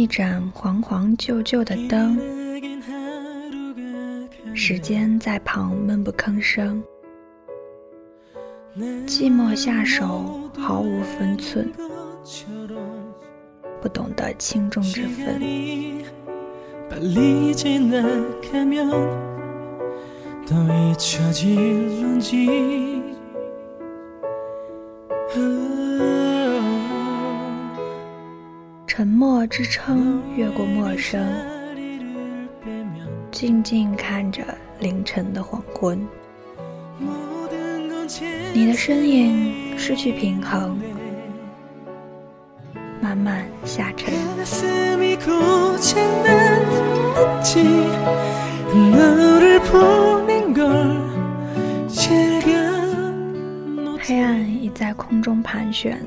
一盏黄黄旧旧的灯，时间在旁闷不吭声，寂寞下手毫无分寸，不懂得轻重之分。沉默支撑越过陌生，静静看着凌晨的黄昏。你的身影失去平衡，慢慢下沉。黑暗已在空中盘旋，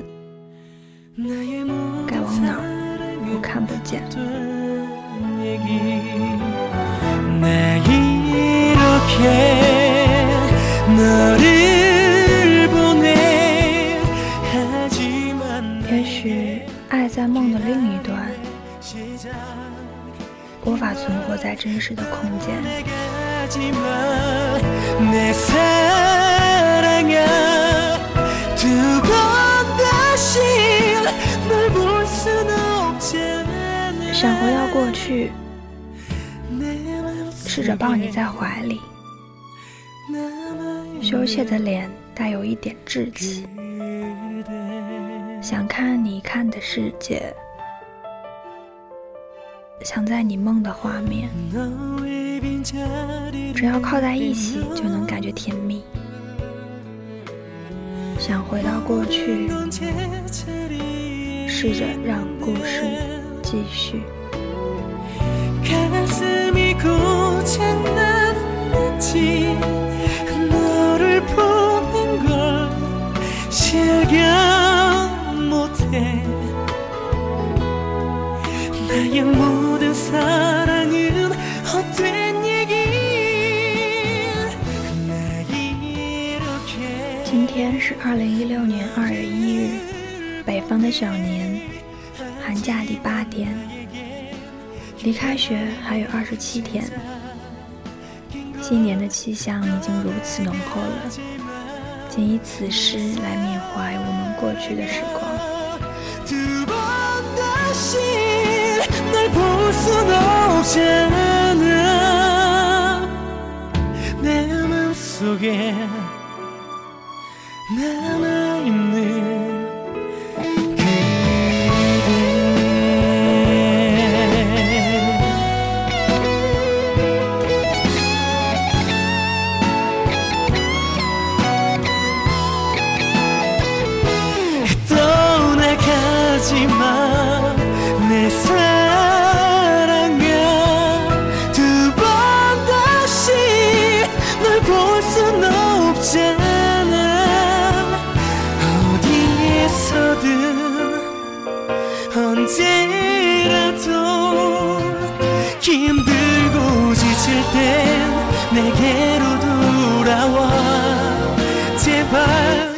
该往哪？看不见。也许爱在梦的另一端，无法存活在真实的空间。想回到过去，试着抱你在怀里，羞怯的脸带有一点稚气，想看你看的世界，想在你梦的画面，只要靠在一起就能感觉甜蜜。想回到过去，试着让故事继续。今天是二零一六年二月一日，北方的小年，寒假第八天。离开学还有二十七天，新年的气象已经如此浓厚了，仅以此诗来缅怀我们过去的时光。 그댄 내게로 돌아와. 제발